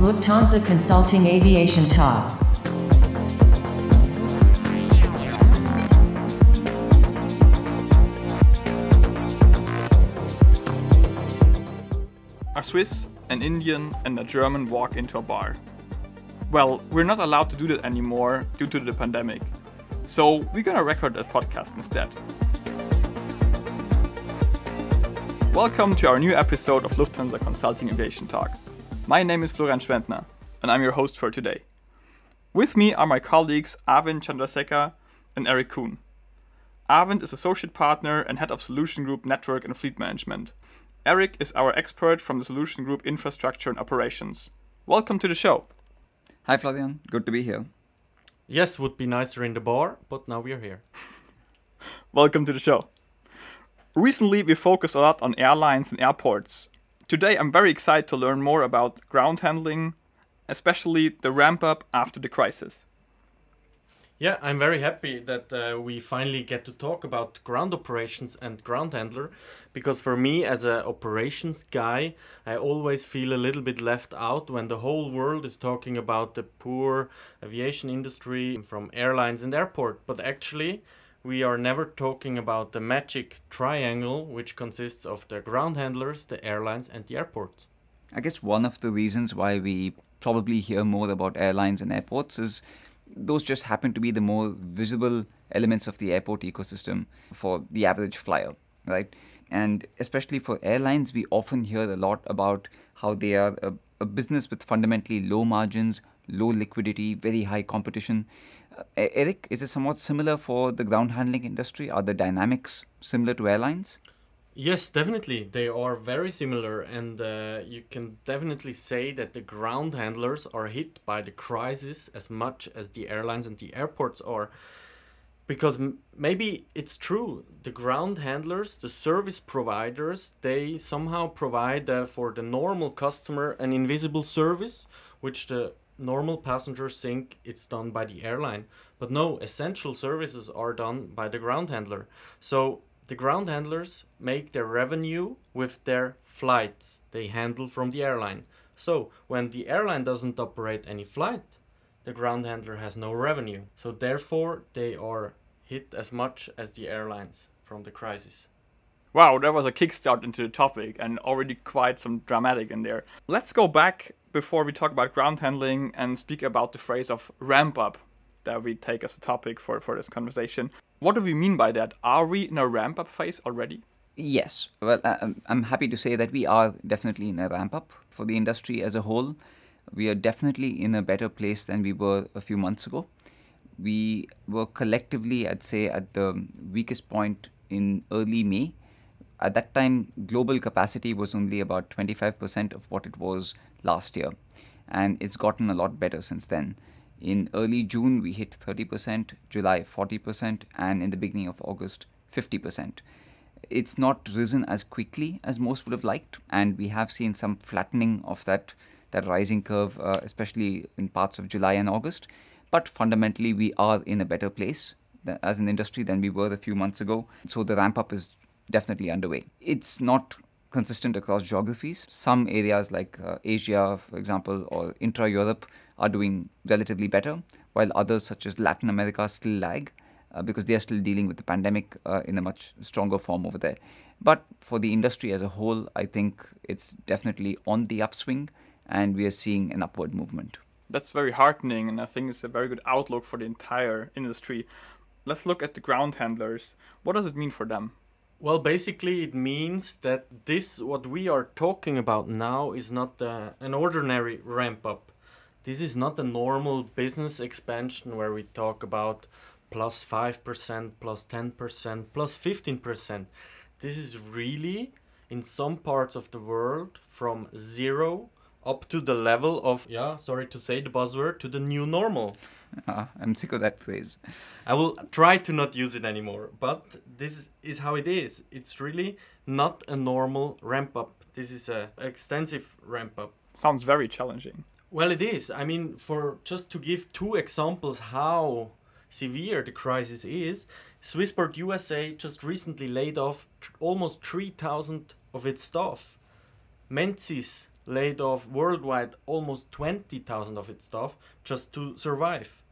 Lufthansa Consulting Aviation Talk. A Swiss, an Indian, and a German walk into a bar. Well, we're not allowed to do that anymore due to the pandemic, so we're gonna record a podcast instead. Welcome to our new episode of Lufthansa Consulting Aviation Talk. My name is Florian Schwentner, and I'm your host for today. With me are my colleagues Arvind Chandrasekhar and Eric Kuhn. Arvind is Associate Partner and Head of Solution Group Network and Fleet Management. Eric is our expert from the Solution Group Infrastructure and Operations. Welcome to the show. Hi, Florian. Good to be here. Yes, would be nicer in the bar, but now we're here. Welcome to the show. Recently, we focused a lot on airlines and airports. Today, I'm very excited to learn more about ground handling, especially the ramp up after the crisis. Yeah, I'm very happy that uh, we finally get to talk about ground operations and ground handler because for me as a operations guy, I always feel a little bit left out when the whole world is talking about the poor aviation industry from airlines and airport, but actually we are never talking about the magic triangle which consists of the ground handlers, the airlines and the airports. I guess one of the reasons why we probably hear more about airlines and airports is those just happen to be the more visible elements of the airport ecosystem for the average flyer, right? And especially for airlines, we often hear a lot about how they are a, a business with fundamentally low margins, low liquidity, very high competition. Eric, is it somewhat similar for the ground handling industry? Are the dynamics similar to airlines? Yes, definitely. They are very similar, and uh, you can definitely say that the ground handlers are hit by the crisis as much as the airlines and the airports are. Because m- maybe it's true, the ground handlers, the service providers, they somehow provide uh, for the normal customer an invisible service, which the normal passengers think it's done by the airline. But no, essential services are done by the ground handler. So the ground handlers make their revenue with their flights they handle from the airline. So, when the airline doesn't operate any flight, the ground handler has no revenue. So, therefore, they are hit as much as the airlines from the crisis. Wow, that was a kickstart into the topic and already quite some dramatic in there. Let's go back before we talk about ground handling and speak about the phrase of ramp up that we take as a topic for, for this conversation. What do we mean by that? Are we in a ramp up phase already? Yes. Well, uh, um, I'm happy to say that we are definitely in a ramp up for the industry as a whole. We are definitely in a better place than we were a few months ago. We were collectively, I'd say, at the weakest point in early May. At that time, global capacity was only about 25% of what it was last year. And it's gotten a lot better since then. In early June, we hit 30%, July 40%, and in the beginning of August, 50%. It's not risen as quickly as most would have liked, and we have seen some flattening of that, that rising curve, uh, especially in parts of July and August. But fundamentally, we are in a better place as an industry than we were a few months ago. So the ramp up is definitely underway. It's not consistent across geographies. Some areas like uh, Asia, for example, or intra Europe are doing relatively better, while others, such as Latin America, still lag uh, because they are still dealing with the pandemic uh, in a much stronger form over there. But for the industry as a whole, I think it's definitely on the upswing and we are seeing an upward movement. That's very heartening, and I think it's a very good outlook for the entire industry. Let's look at the ground handlers. What does it mean for them? Well, basically, it means that this, what we are talking about now, is not uh, an ordinary ramp up. This is not a normal business expansion where we talk about plus 5%, plus 10%, plus 15%. This is really, in some parts of the world, from zero up to the level of, yeah, sorry to say the buzzword, to the new normal. Uh, I'm sick of that phrase. I will try to not use it anymore, but this is how it is. It's really not a normal ramp up. This is a extensive ramp up. Sounds very challenging. Well, it is. I mean, for just to give two examples how severe the crisis is, Swissport USA just recently laid off almost 3,000 of its staff. Menzies laid off worldwide almost 20,000 of its staff just to survive.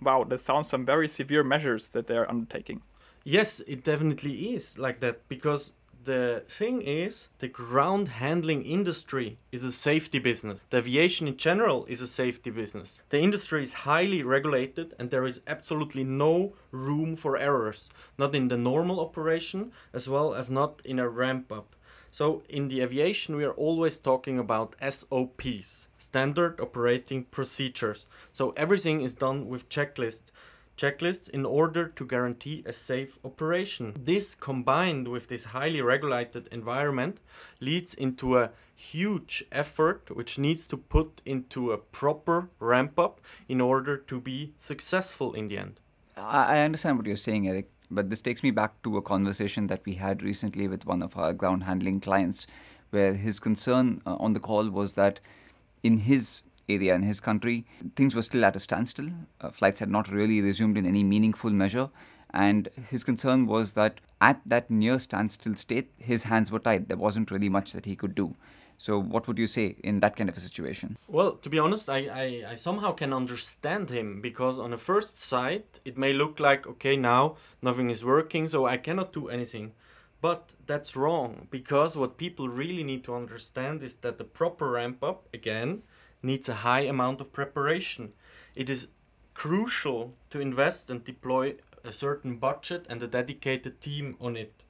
Wow, that sounds some very severe measures that they're undertaking. Yes, it definitely is like that because the thing is the ground handling industry is a safety business. The aviation in general is a safety business. The industry is highly regulated and there is absolutely no room for errors, not in the normal operation as well as not in a ramp up. So in the aviation we are always talking about SOPs, standard operating procedures. So everything is done with checklists checklists in order to guarantee a safe operation. This combined with this highly regulated environment leads into a huge effort which needs to put into a proper ramp up in order to be successful in the end. I understand what you're saying, Eric, but this takes me back to a conversation that we had recently with one of our ground handling clients, where his concern uh, on the call was that in his area in his country, things were still at a standstill. Uh, flights had not really resumed in any meaningful measure. And his concern was that at that near standstill state, his hands were tied. There wasn't really much that he could do. So, what would you say in that kind of a situation? Well, to be honest, I, I, I somehow can understand him because on the first sight, it may look like, okay, now nothing is working, so I cannot do anything. But that's wrong because what people really need to understand is that the proper ramp up, again, needs a high amount of preparation. It is crucial to invest and deploy a certain budget and a dedicated team on it.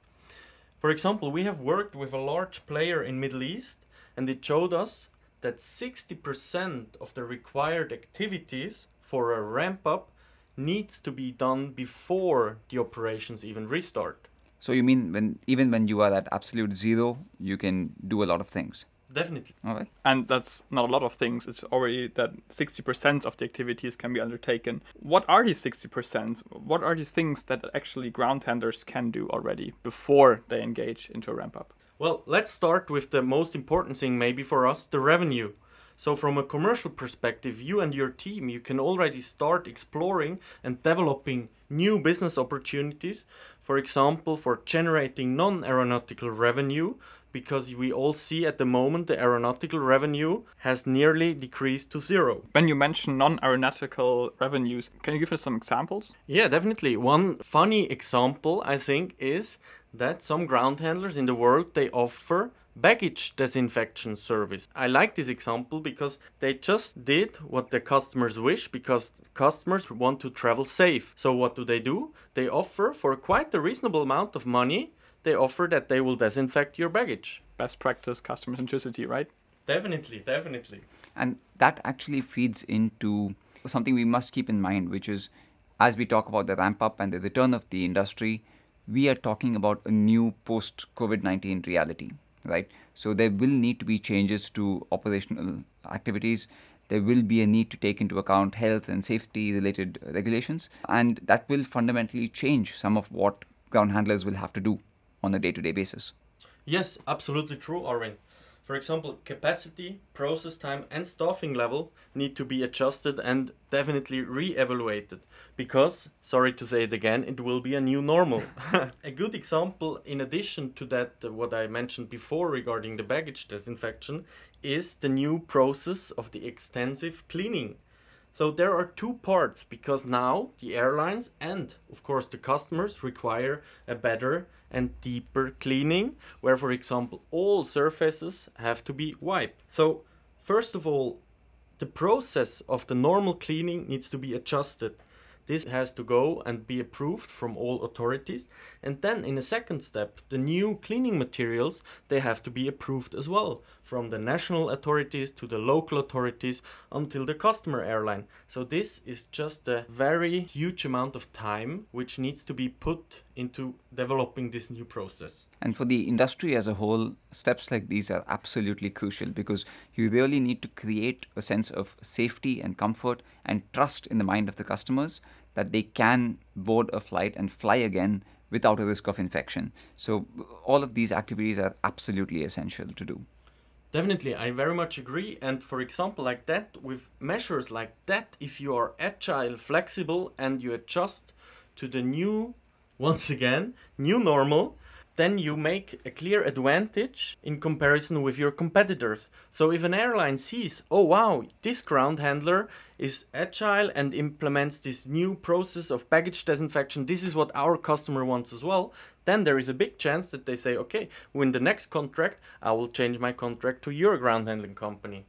For example, we have worked with a large player in Middle East and it showed us that 60% of the required activities for a ramp up needs to be done before the operations even restart. So you mean when even when you are at absolute zero, you can do a lot of things? Definitely. All right. And that's not a lot of things. It's already that 60% of the activities can be undertaken. What are these 60%? What are these things that actually ground handlers can do already before they engage into a ramp up? Well, let's start with the most important thing, maybe for us the revenue. So, from a commercial perspective, you and your team, you can already start exploring and developing new business opportunities. For example, for generating non aeronautical revenue, because we all see at the moment the aeronautical revenue has nearly decreased to zero. When you mention non aeronautical revenues, can you give us some examples? Yeah, definitely. One funny example, I think, is that some ground handlers in the world they offer baggage disinfection service. I like this example because they just did what the customers wish because customers want to travel safe. So what do they do? They offer for quite a reasonable amount of money they offer that they will disinfect your baggage. Best practice customer centricity, right? Definitely, definitely. And that actually feeds into something we must keep in mind, which is as we talk about the ramp up and the return of the industry, we are talking about a new post COVID 19 reality, right? So there will need to be changes to operational activities. There will be a need to take into account health and safety related regulations, and that will fundamentally change some of what ground handlers will have to do on a day to day basis. Yes, absolutely true, Arvind. For example, capacity, process time, and staffing level need to be adjusted and definitely re evaluated because, sorry to say it again, it will be a new normal. a good example, in addition to that, uh, what I mentioned before regarding the baggage disinfection, is the new process of the extensive cleaning. So there are two parts because now the airlines and, of course, the customers require a better and deeper cleaning, where, for example, all surfaces have to be wiped. So, first of all, the process of the normal cleaning needs to be adjusted. This has to go and be approved from all authorities. And then in a second step, the new cleaning materials, they have to be approved as well from the national authorities to the local authorities until the customer airline. So this is just a very huge amount of time which needs to be put into developing this new process. And for the industry as a whole, steps like these are absolutely crucial because you really need to create a sense of safety and comfort and trust in the mind of the customers that they can board a flight and fly again without a risk of infection. So, all of these activities are absolutely essential to do. Definitely, I very much agree. And for example, like that, with measures like that, if you are agile, flexible, and you adjust to the new, once again, new normal, then you make a clear advantage in comparison with your competitors. So if an airline sees, oh wow, this ground handler is agile and implements this new process of baggage disinfection, this is what our customer wants as well, then there is a big chance that they say, okay, win the next contract, I will change my contract to your ground handling company.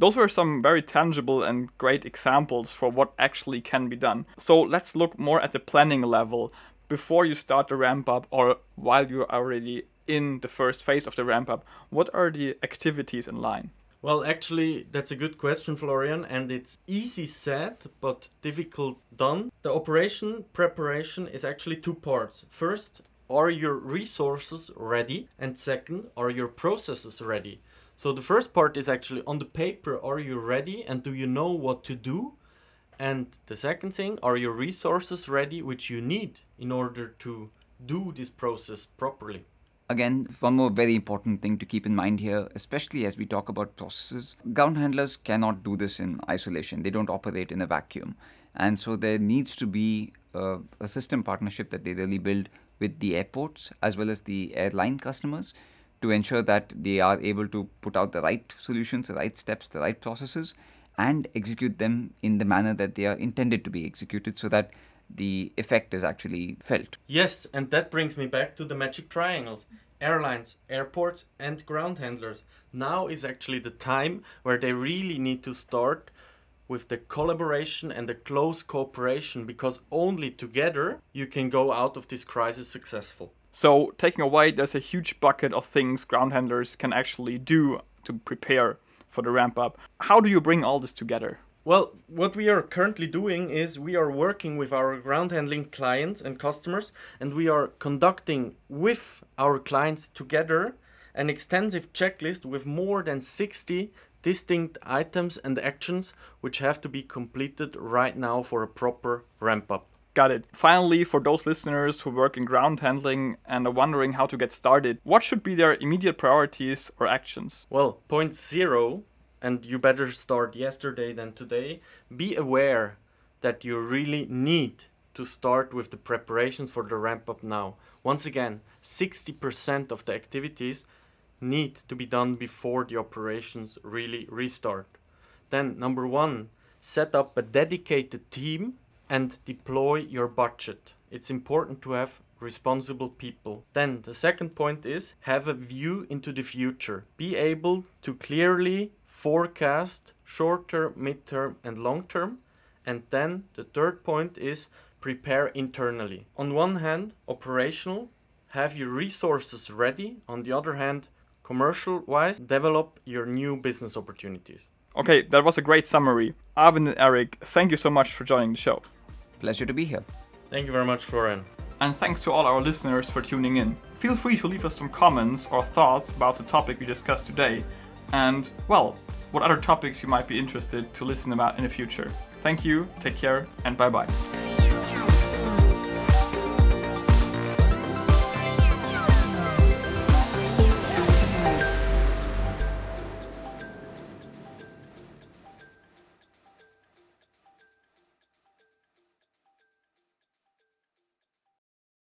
Those were some very tangible and great examples for what actually can be done. So let's look more at the planning level before you start the ramp up or while you're already in the first phase of the ramp up, what are the activities in line? Well, actually, that's a good question, Florian, and it's easy said but difficult done. The operation preparation is actually two parts. First, are your resources ready? And second, are your processes ready? So the first part is actually on the paper, are you ready and do you know what to do? And the second thing, are your resources ready which you need in order to do this process properly? Again, one more very important thing to keep in mind here, especially as we talk about processes, ground handlers cannot do this in isolation. They don't operate in a vacuum. And so there needs to be a, a system partnership that they really build with the airports as well as the airline customers to ensure that they are able to put out the right solutions, the right steps, the right processes, and execute them in the manner that they are intended to be executed so that the effect is actually felt. Yes, and that brings me back to the magic triangles. Airlines, airports, and ground handlers. Now is actually the time where they really need to start with the collaboration and the close cooperation because only together you can go out of this crisis successful. So, taking away, there's a huge bucket of things ground handlers can actually do to prepare for the ramp up. How do you bring all this together? Well, what we are currently doing is we are working with our ground handling clients and customers, and we are conducting with our clients together an extensive checklist with more than 60 distinct items and actions which have to be completed right now for a proper ramp up. Got it. Finally, for those listeners who work in ground handling and are wondering how to get started, what should be their immediate priorities or actions? Well, point zero, and you better start yesterday than today, be aware that you really need to start with the preparations for the ramp up now. Once again, 60% of the activities need to be done before the operations really restart. Then, number one, set up a dedicated team and deploy your budget. It's important to have responsible people. Then the second point is have a view into the future. Be able to clearly forecast short term, mid term, and long term. And then the third point is prepare internally. On one hand, operational, have your resources ready. On the other hand, commercial wise, develop your new business opportunities. Okay, that was a great summary. Arvind and Eric, thank you so much for joining the show. Pleasure to be here. Thank you very much, Florian. And thanks to all our listeners for tuning in. Feel free to leave us some comments or thoughts about the topic we discussed today, and, well, what other topics you might be interested to listen about in the future. Thank you, take care, and bye bye.